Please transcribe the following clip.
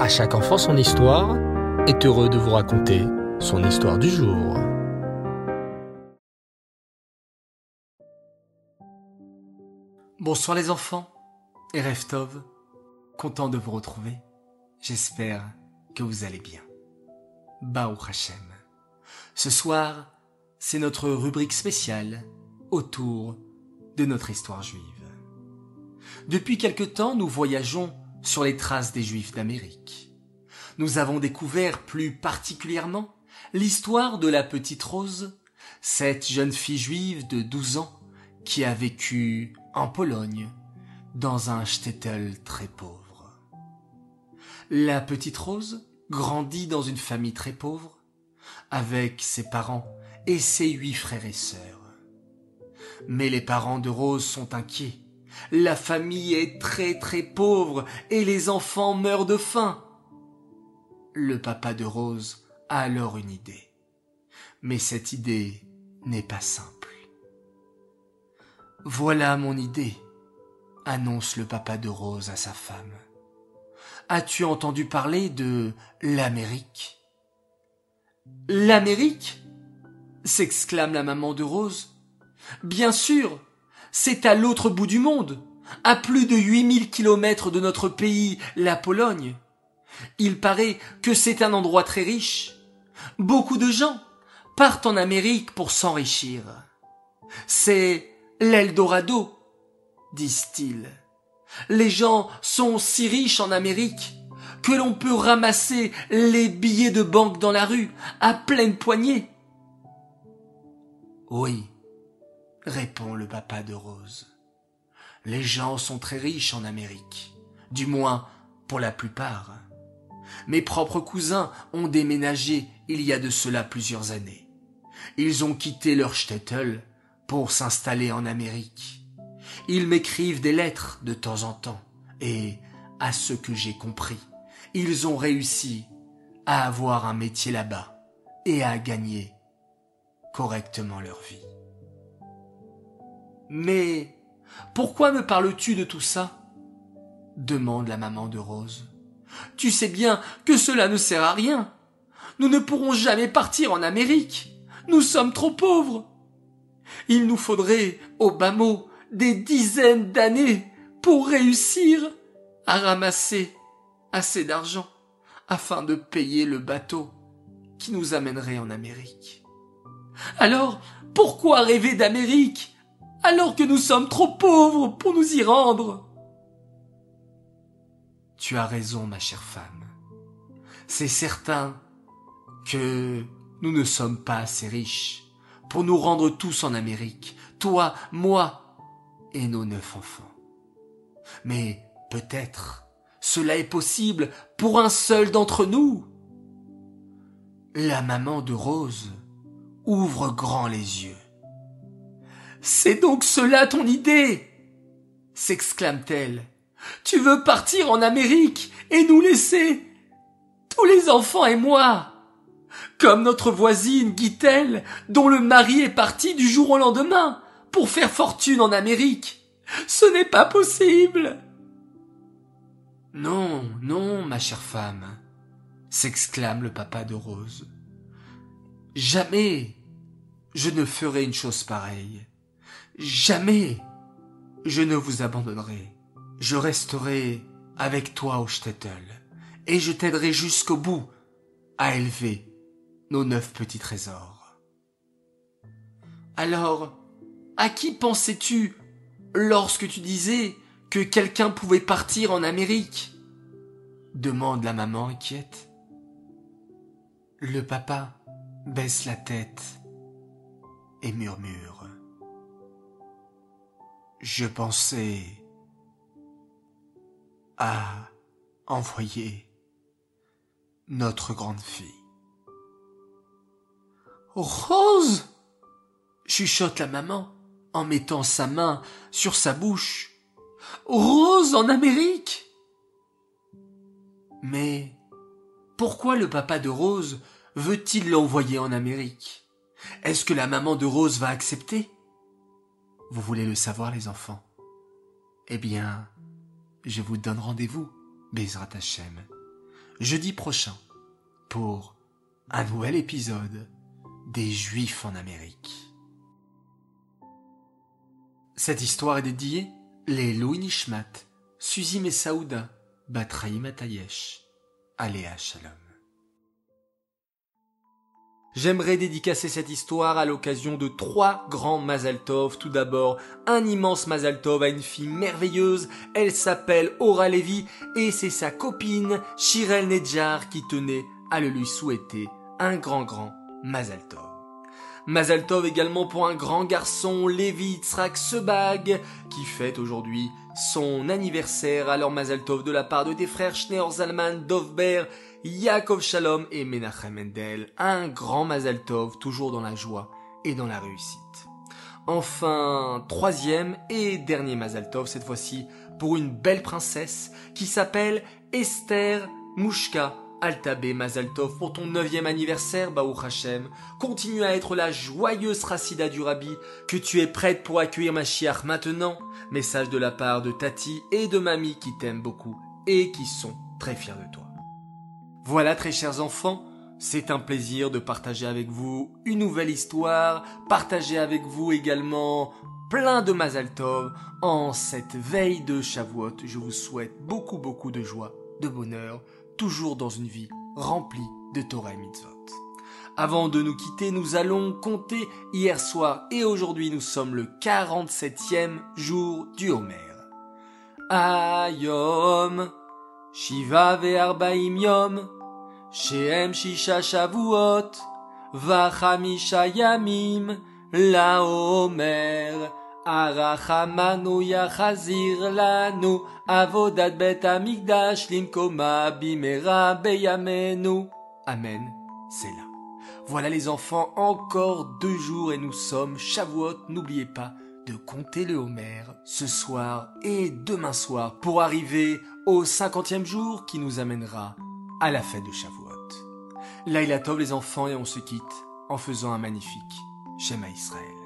À chaque enfant son histoire est heureux de vous raconter son histoire du jour. Bonsoir les enfants et Reftov, content de vous retrouver. J'espère que vous allez bien. Bao Hashem. Ce soir, c'est notre rubrique spéciale autour de notre histoire juive. Depuis quelque temps, nous voyageons sur les traces des Juifs d'Amérique. Nous avons découvert plus particulièrement l'histoire de la petite Rose, cette jeune fille juive de 12 ans qui a vécu en Pologne dans un shtetl très pauvre. La petite Rose grandit dans une famille très pauvre avec ses parents et ses huit frères et sœurs. Mais les parents de Rose sont inquiets la famille est très très pauvre et les enfants meurent de faim. Le papa de Rose a alors une idée. Mais cette idée n'est pas simple. Voilà mon idée, annonce le papa de Rose à sa femme. As-tu entendu parler de l'Amérique? L'Amérique? s'exclame la maman de Rose. Bien sûr, c'est à l'autre bout du monde, à plus de 8000 kilomètres de notre pays, la Pologne. Il paraît que c'est un endroit très riche. Beaucoup de gens partent en Amérique pour s'enrichir. C'est l'Eldorado, disent-ils. Les gens sont si riches en Amérique que l'on peut ramasser les billets de banque dans la rue à pleine poignée. Oui, répond le papa de Rose. Les gens sont très riches en Amérique, du moins pour la plupart. Mes propres cousins ont déménagé il y a de cela plusieurs années. Ils ont quitté leur shtetl pour s'installer en Amérique. Ils m'écrivent des lettres de temps en temps, et, à ce que j'ai compris, ils ont réussi à avoir un métier là-bas et à gagner correctement leur vie. Mais pourquoi me parles-tu de tout ça? demande la maman de Rose. Tu sais bien que cela ne sert à rien. Nous ne pourrons jamais partir en Amérique. Nous sommes trop pauvres. Il nous faudrait, au bas mot, des dizaines d'années pour réussir à ramasser assez d'argent afin de payer le bateau qui nous amènerait en Amérique. Alors, pourquoi rêver d'Amérique? Alors que nous sommes trop pauvres pour nous y rendre. Tu as raison, ma chère femme. C'est certain que nous ne sommes pas assez riches pour nous rendre tous en Amérique, toi, moi et nos neuf enfants. Mais peut-être cela est possible pour un seul d'entre nous. La maman de Rose ouvre grand les yeux. C'est donc cela ton idée s'exclame-t-elle. Tu veux partir en Amérique et nous laisser tous les enfants et moi comme notre voisine Guitelle, dont le mari est parti du jour au lendemain pour faire fortune en Amérique. Ce n'est pas possible. Non, non, ma chère femme, s'exclame le papa de Rose. Jamais je ne ferai une chose pareille. Jamais je ne vous abandonnerai. Je resterai avec toi au shtetl et je t'aiderai jusqu'au bout à élever nos neuf petits trésors. Alors, à qui pensais-tu lorsque tu disais que quelqu'un pouvait partir en Amérique? demande la maman inquiète. Le papa baisse la tête et murmure je pensais à envoyer notre grande fille. Rose chuchote la maman en mettant sa main sur sa bouche. Rose en Amérique Mais pourquoi le papa de Rose veut-il l'envoyer en Amérique? Est-ce que la maman de Rose va accepter? Vous voulez le savoir, les enfants Eh bien, je vous donne rendez-vous, Bezrat Hashem, jeudi prochain pour un nouvel épisode des Juifs en Amérique. Cette histoire est dédiée les Louis Nishmat, Suzy Messaouda, Batraïm Atayesh, Aléa Shalom. J'aimerais dédicacer cette histoire à l'occasion de trois grands Mazaltov. Tout d'abord, un immense Mazaltov à une fille merveilleuse. Elle s'appelle Aura Levy et c'est sa copine Shirel Nedjar qui tenait à le lui souhaiter un grand grand Mazaltov. Mazaltov également pour un grand garçon, Levi Yitzhak Sebag, qui fête aujourd'hui son anniversaire. Alors Mazaltov de la part de tes frères Schneor Zalman, Dovber, Yaakov Shalom et Menachem Mendel. Un grand Mazaltov, toujours dans la joie et dans la réussite. Enfin, troisième et dernier Mazaltov, cette fois-ci pour une belle princesse qui s'appelle Esther Mouchka Altabé Mazaltov pour ton neuvième anniversaire, Baruch Hashem. Continue à être la joyeuse Rassida du Rabbi, que tu es prête pour accueillir Mashiach maintenant. Message de la part de Tati et de Mamie qui t'aiment beaucoup et qui sont très fiers de toi. Voilà, très chers enfants, c'est un plaisir de partager avec vous une nouvelle histoire, partager avec vous également plein de Mazaltov en cette veille de Shavuot. Je vous souhaite beaucoup beaucoup de joie, de bonheur, toujours dans une vie remplie de Torah et Mitzvot. Avant de nous quitter, nous allons compter hier soir et aujourd'hui nous sommes le 47e jour du Homer. Ayom, Shiva ve'arbaim yom, Shehem shisha shavuot, Vachamisha yamim, la Homer. Arachamanu yachazir lanu, avodat bet amigdash limkoma bimera beyamenu. Amen, c'est là. Voilà les enfants, encore deux jours et nous sommes Shavuot. N'oubliez pas de compter le Homer ce soir et demain soir pour arriver au cinquantième jour qui nous amènera à la fête de Shavuot. Laïla Tov les enfants et on se quitte en faisant un magnifique Shema Israël.